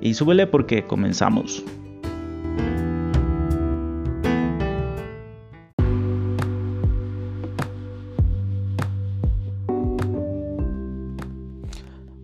Y súbele porque comenzamos.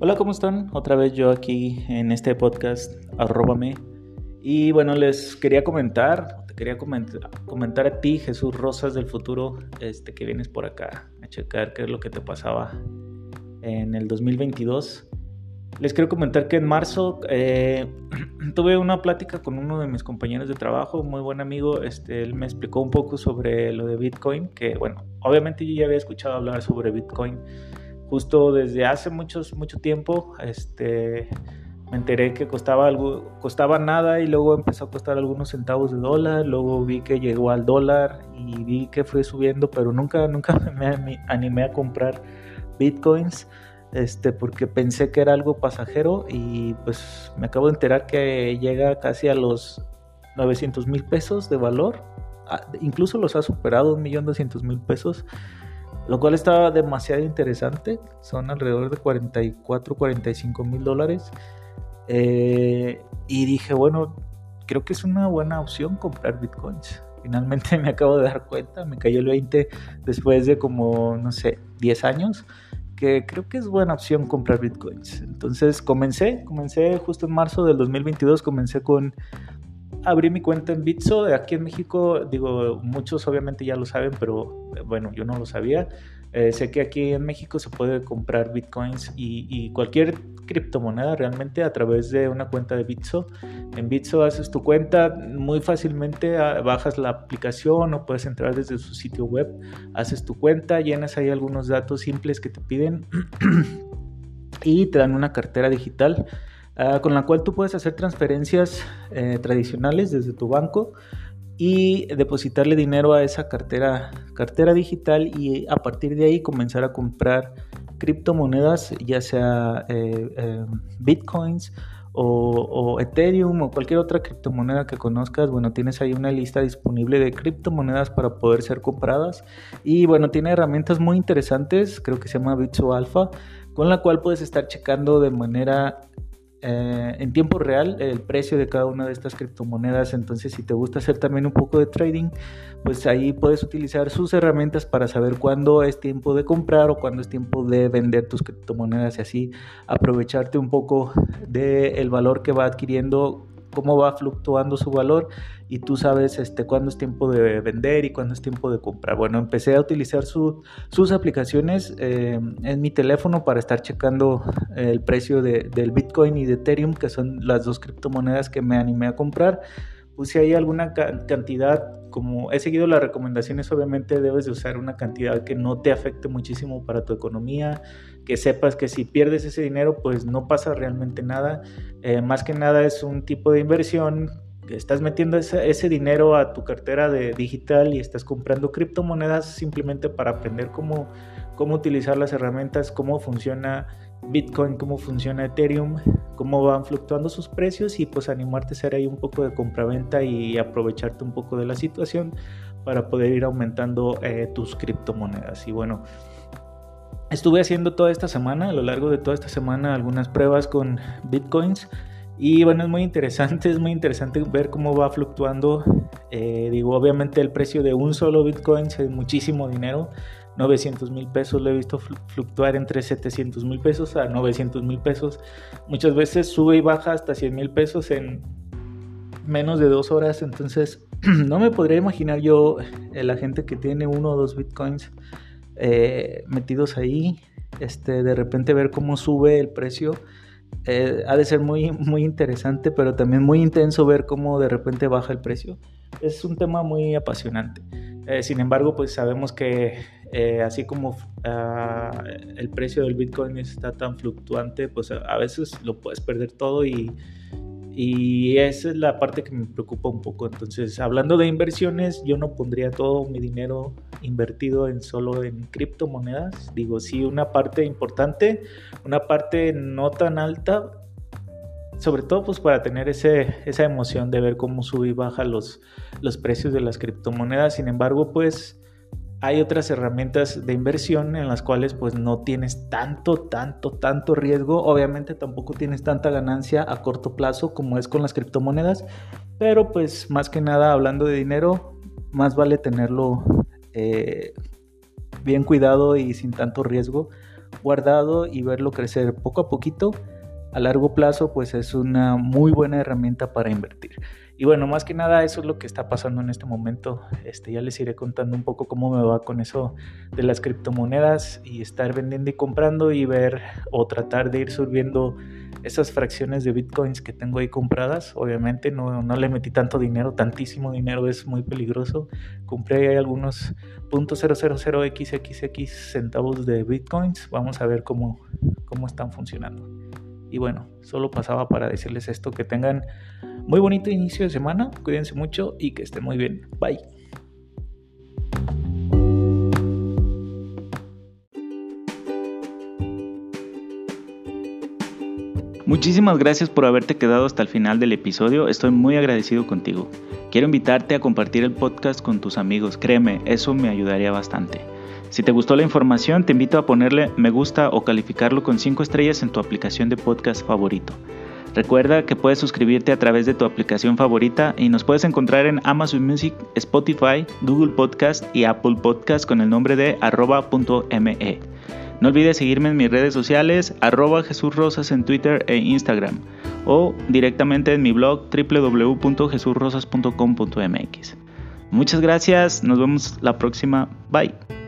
Hola, ¿cómo están? Otra vez yo aquí en este podcast, arróbame. Y bueno, les quería comentar, te quería comentar, comentar a ti, Jesús Rosas del futuro, este, que vienes por acá a checar qué es lo que te pasaba en el 2022. Les quiero comentar que en marzo eh, tuve una plática con uno de mis compañeros de trabajo, muy buen amigo. Este, él me explicó un poco sobre lo de Bitcoin, que bueno, obviamente yo ya había escuchado hablar sobre Bitcoin justo desde hace muchos, mucho tiempo, este, me enteré que costaba algo, costaba nada y luego empezó a costar algunos centavos de dólar, luego vi que llegó al dólar y vi que fue subiendo, pero nunca, nunca me animé a comprar bitcoins, este, porque pensé que era algo pasajero y pues me acabo de enterar que llega casi a los 900 mil pesos de valor, ah, incluso los ha superado, un millón doscientos mil pesos lo cual está demasiado interesante. Son alrededor de 44, 45 mil dólares. Eh, y dije, bueno, creo que es una buena opción comprar bitcoins. Finalmente me acabo de dar cuenta, me cayó el 20 después de como, no sé, 10 años, que creo que es buena opción comprar bitcoins. Entonces comencé, comencé justo en marzo del 2022, comencé con abrí mi cuenta en Bitso. Aquí en México, digo, muchos obviamente ya lo saben, pero bueno, yo no lo sabía. Eh, sé que aquí en México se puede comprar bitcoins y, cualquier criptomoneda realmente a través de una cuenta de Bitso. En Bitso haces tu cuenta muy fácilmente, ah, bajas la aplicación o puedes entrar desde su sitio web, haces tu cuenta, llenas ahí algunos datos simples que te piden y te dan una cartera digital Ah, con la cual tú puedes hacer transferencias eh, tradicionales desde tu banco y depositarle dinero a esa cartera, cartera digital y a partir de ahí comenzar a comprar criptomonedas, ya sea eh, eh, bitcoins o, Ethereum o cualquier otra criptomoneda que conozcas, bueno, tienes ahí una lista disponible de criptomonedas para poder ser compradas. Y bueno, tiene herramientas muy interesantes, creo que se llama Bitso Alpha, con la cual puedes estar checando de manera eh, en tiempo real el precio de cada una de estas criptomonedas. Entonces, si te gusta hacer también un poco de trading, pues ahí puedes utilizar sus herramientas para saber cuándo es tiempo de comprar o cuándo es tiempo de vender tus criptomonedas y así aprovecharte un poco del valor que va adquiriendo cómo va fluctuando su valor y tú sabes este, cuándo es tiempo de vender y cuándo es tiempo de comprar. Bueno, empecé a utilizar sus aplicaciones eh, en mi teléfono para estar checando el precio del Bitcoin y de Ethereum, que son las dos criptomonedas que me animé a comprar. Puse ahí alguna cantidad, como he seguido las recomendaciones, obviamente debes de usar una cantidad que no te afecte muchísimo para tu economía, que sepas que si pierdes ese dinero pues no pasa realmente nada. Eh, más que nada es un tipo de inversión que estás metiendo ese, dinero a tu cartera de digital y estás comprando criptomonedas simplemente para aprender cómo, cómo utilizar las herramientas, cómo funciona Bitcoin, cómo funciona Ethereum, cómo van fluctuando sus precios y pues animarte a hacer ahí un poco de compraventa y aprovecharte un poco de la situación para poder ir aumentando eh, tus criptomonedas. Y bueno, Estuve haciendo toda esta semana, a lo largo de toda esta semana, algunas pruebas con bitcoins. Y bueno, es muy interesante, es muy interesante ver cómo va fluctuando. Eh, digo, obviamente el precio de un solo bitcoin es muchísimo dinero. 900 mil pesos lo he visto fluctuar entre 700 mil pesos a 900 mil pesos. Muchas veces sube y baja hasta 100 mil pesos en menos de dos horas. Entonces, no me podría imaginar yo eh, la gente que tiene uno o dos bitcoins eh, metidos ahí, este, de repente ver cómo sube el precio. Eh, ha de ser muy, muy interesante, pero también muy intenso ver cómo de repente baja el precio. Es un tema muy apasionante. Eh, sin embargo, pues sabemos que así como ah, el precio del Bitcoin está tan fluctuante, pues a, veces lo puedes perder todo y, Y esa es la parte que me preocupa un poco. Entonces, hablando de inversiones, yo no pondría todo mi dinero invertido en solo en criptomonedas. Digo, sí, una parte importante, una parte no tan alta, sobre todo pues para tener ese, esa emoción de ver cómo sube y baja los, los precios de las criptomonedas. Sin embargo, pues hay otras herramientas de inversión en las cuales pues no tienes tanto, tanto, tanto riesgo. Obviamente tampoco tienes tanta ganancia a corto plazo como es con las criptomonedas. Pero pues más que nada hablando de dinero, más vale tenerlo eh, bien cuidado y sin tanto riesgo, guardado y verlo crecer poco a poquito. A largo plazo pues es una muy buena herramienta para invertir. Y bueno, más que nada eso es lo que está pasando en este momento. Este, ya les iré contando un poco cómo me va con eso de las criptomonedas y estar vendiendo y comprando y ver o tratar de ir subiendo esas fracciones de bitcoins que tengo ahí compradas. Obviamente no, no le metí tanto dinero, tantísimo dinero es muy peligroso. Compré ahí algunos .000xxx centavos de bitcoins. Vamos a ver cómo, cómo están funcionando. Y bueno, solo pasaba para decirles esto, que tengan muy bonito inicio de semana, cuídense mucho y que estén muy bien. Bye. Muchísimas gracias por haberte quedado hasta el final del episodio, estoy muy agradecido contigo. Quiero invitarte a compartir el podcast con tus amigos, créeme, eso me ayudaría bastante. Si te gustó la información, te invito a ponerle me gusta o calificarlo con 5 estrellas en tu aplicación de podcast favorito. Recuerda que puedes suscribirte a través de tu aplicación favorita y nos puedes encontrar en Amazon Music, Spotify, Google Podcast y Apple Podcast con el nombre de arroba.me. No olvides seguirme en mis redes sociales, arroba Jesús Rosas en Twitter e Instagram o directamente en mi blog www.jesurrosas.com.mx. Muchas gracias, nos vemos la próxima, bye.